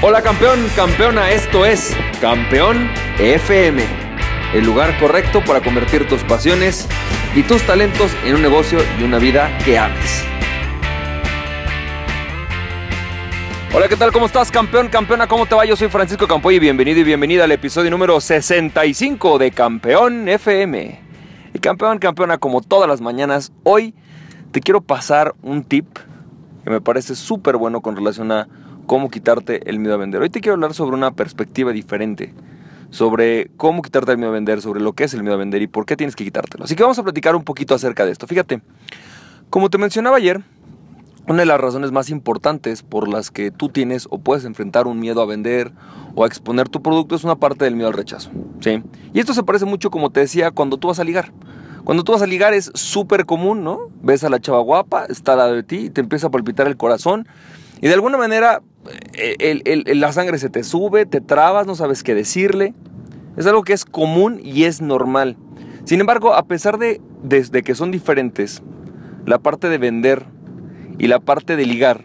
Hola campeón, campeona, esto es Campeón FM, el lugar correcto para convertir tus pasiones y tus talentos en un negocio y una vida que ames. Hola, ¿qué tal? ¿Cómo estás, campeón, campeona? ¿Cómo te va? Yo soy Francisco Campoy y bienvenido y bienvenida al episodio número 65 de Campeón FM. Y campeón, campeona, como todas las mañanas, hoy te quiero pasar un tip que me parece súper bueno con relación a cómo quitarte el miedo a vender. Hoy te quiero hablar sobre una perspectiva diferente, sobre cómo quitarte el miedo a vender, sobre lo que es el miedo a vender y por qué tienes que quitártelo. Así que vamos a platicar un poquito acerca de esto. Fíjate, como te mencionaba ayer, una de las razones más importantes por las que tú tienes o puedes enfrentar un miedo a vender o a exponer tu producto es una parte del miedo al rechazo. ¿sí? Y esto se parece mucho, como te decía, cuando tú vas a ligar. Cuando tú vas a ligar es súper común, ¿no? Ves a la chava guapa, está al lado de ti, y te empieza a palpitar el corazón y de alguna manera la sangre se te sube, te trabas, no sabes qué decirle. Es algo que es común y es normal. Sin embargo, a pesar de, de, que son diferentes, la parte de vender y la parte de ligar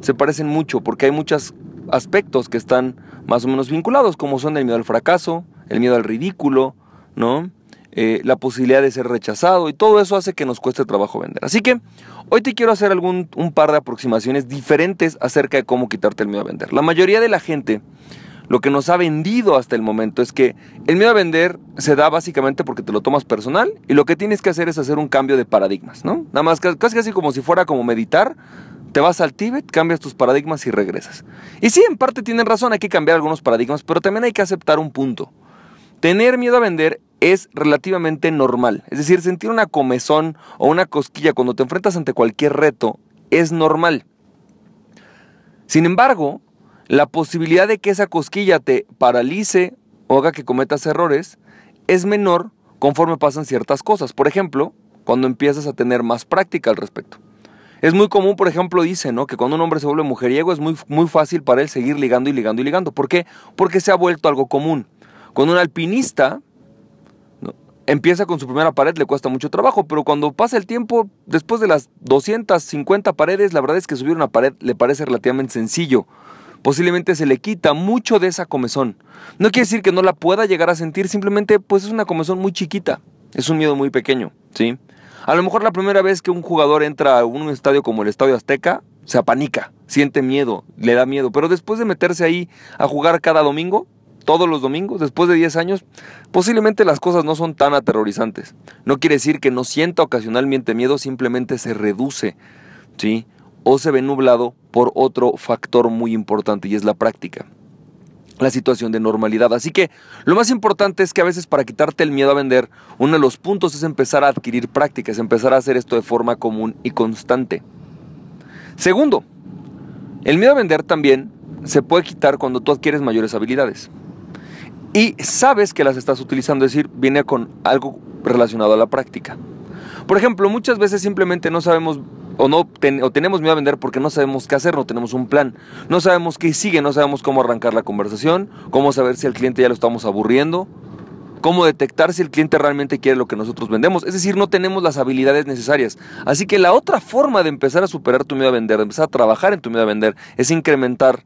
se parecen mucho porque hay muchos aspectos que están más o menos vinculados, como son el miedo al fracaso, el miedo al ridículo, ¿no? Eh, la posibilidad de ser rechazado y todo eso hace que nos cueste trabajo vender. Así que hoy te quiero hacer algún, un par de aproximaciones diferentes acerca de cómo quitarte el miedo a vender. La mayoría de la gente lo que nos ha vendido hasta el momento es que el miedo a vender se da básicamente porque te lo tomas personal y lo que tienes que hacer es hacer un cambio de paradigmas, ¿no? Nada más casi casi como si fuera como meditar, te vas al Tíbet, cambias tus paradigmas y regresas. Y sí, en parte tienen razón, hay que cambiar algunos paradigmas, pero también hay que aceptar un punto. Tener miedo a vender es relativamente normal. Es decir, sentir una comezón o una cosquilla cuando te enfrentas ante cualquier reto es normal. Sin embargo, la posibilidad de que esa cosquilla te paralice o haga que cometas errores es menor conforme pasan ciertas cosas. Por ejemplo, cuando empiezas a tener más práctica al respecto. Es muy común, por ejemplo, dice, ¿no? Que cuando un hombre se vuelve mujeriego es muy, muy fácil para él seguir ligando y ligando y ligando. ¿Por qué? Porque se ha vuelto algo común. Cuando un alpinista empieza con su primera pared le cuesta mucho trabajo, pero cuando pasa el tiempo, después de las 250 paredes, la verdad es que subir una pared le parece relativamente sencillo. Posiblemente se le quita mucho de esa comezón. No quiere decir que no la pueda llegar a sentir, simplemente pues es una comezón muy chiquita. Es un miedo muy pequeño, ¿sí? A lo mejor la primera vez que un jugador entra a un estadio como el Estadio Azteca, se apanica, siente miedo, le da miedo, pero después de meterse ahí a jugar cada domingo, todos los domingos, después de 10 años, posiblemente las cosas no son tan aterrorizantes. No quiere decir que no sienta ocasionalmente miedo, simplemente se reduce, ¿sí? O se ve nublado por otro factor muy importante y es la práctica la situación de normalidad. Así que lo más importante es que a veces para quitarte el miedo a vender, uno de los puntos es empezar a adquirir prácticas, empezar a hacer esto de forma común y constante. Segundo, el miedo a vender también se puede quitar cuando tú adquieres mayores habilidades y sabes que las estás utilizando, es decir, viene con algo relacionado a la práctica. Por ejemplo, muchas veces simplemente no sabemos o no o tenemos miedo a vender porque no sabemos qué hacer, no tenemos un plan, no sabemos qué sigue, no sabemos cómo arrancar la conversación, cómo saber si al cliente ya lo estamos aburriendo, cómo detectar si el cliente realmente quiere lo que nosotros vendemos. Es decir, no tenemos las habilidades necesarias. Así que la otra forma de empezar a superar tu miedo a vender, de empezar a trabajar en tu miedo a vender, es incrementar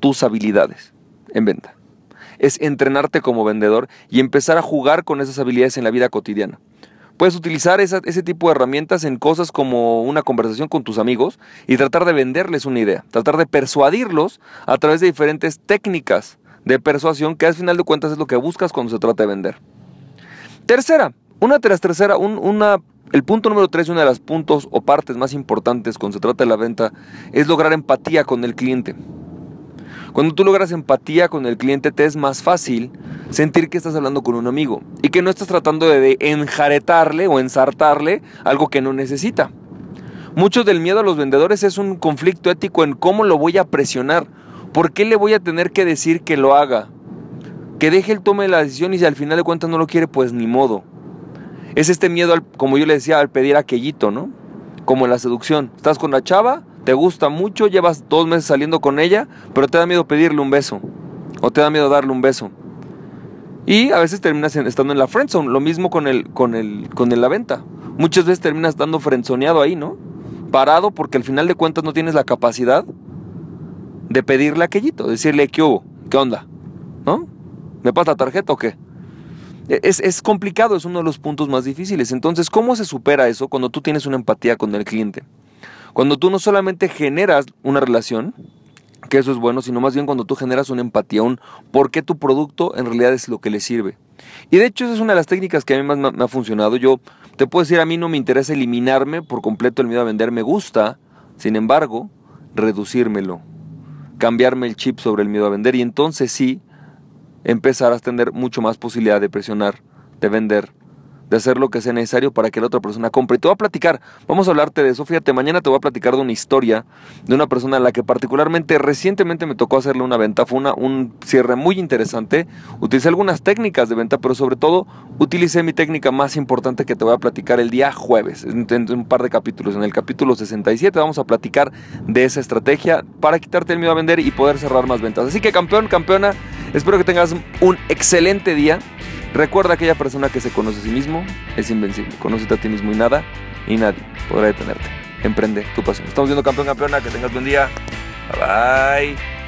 tus habilidades en venta es entrenarte como vendedor y empezar a jugar con esas habilidades en la vida cotidiana. Puedes utilizar ese tipo de herramientas en cosas como una conversación con tus amigos y tratar de venderles una idea, tratar de persuadirlos a través de diferentes técnicas de persuasión que al final de cuentas es lo que buscas cuando se trata de vender. Tercera, una las tercera, una, el punto número tres, uno de los puntos o partes más importantes cuando se trata de la venta es lograr empatía con el cliente. Cuando tú logras empatía con el cliente te es más fácil sentir que estás hablando con un amigo y que no estás tratando de enjaretarle o ensartarle algo que no necesita. Mucho del miedo a los vendedores es un conflicto ético en cómo lo voy a presionar. ¿Por qué le voy a tener que decir que lo haga? Que deje el tome de la decisión y si al final de cuentas no lo quiere, pues ni modo. Es este miedo, al, como yo le decía, al pedir aquellito, ¿no? Como la seducción. Estás con la chava, te gusta mucho, llevas dos meses saliendo con ella, pero te da miedo pedirle un beso o te da miedo darle un beso. Y a veces terminas estando en la friendzone, lo mismo con el con el con la venta. Muchas veces terminas estando frenzoneado ahí, ¿no? Parado porque al final de cuentas no tienes la capacidad de pedirle aquellito, decirle, ¿qué hubo? ¿Qué onda? ¿No? ¿Me pasa la tarjeta o qué? E, es, es, complicado, es uno de los puntos más difíciles. Entonces, ¿cómo se supera eso cuando tú tienes una empatía con el cliente? Cuando tú no solamente generas una relación, que eso es bueno, sino más bien cuando tú generas una empatía, un por qué tu producto en realidad es lo que le sirve. Y de hecho esa es una de las técnicas que a mí más me ha funcionado. Yo te puedo decir, a mí no me interesa eliminarme por completo el miedo a vender, me gusta, sin embargo, reducírmelo, cambiarme el chip sobre el miedo a vender y entonces sí empezar a tener mucho más posibilidad de presionar, de vender, de hacer lo que sea necesario para que la otra persona compre. Y te voy a platicar, vamos a hablarte de eso. Fíjate, mañana te voy a platicar de una historia de una persona a la que particularmente recientemente me tocó hacerle una venta. Fue una, un cierre muy interesante. Utilicé algunas técnicas de venta, pero sobre todo utilicé mi técnica más importante que te voy a platicar el día jueves, en, un par de capítulos. En el capítulo 67 vamos a platicar de esa estrategia para quitarte el miedo a vender y poder cerrar más ventas. Así que campeón, campeona, espero que tengas un excelente día. Recuerda aquella persona que se conoce a sí mismo es invencible. Conócete a ti mismo y nada y nadie podrá detenerte. Emprende tu pasión. Estamos viendo campeón campeona. Que tengas buen día. Bye bye.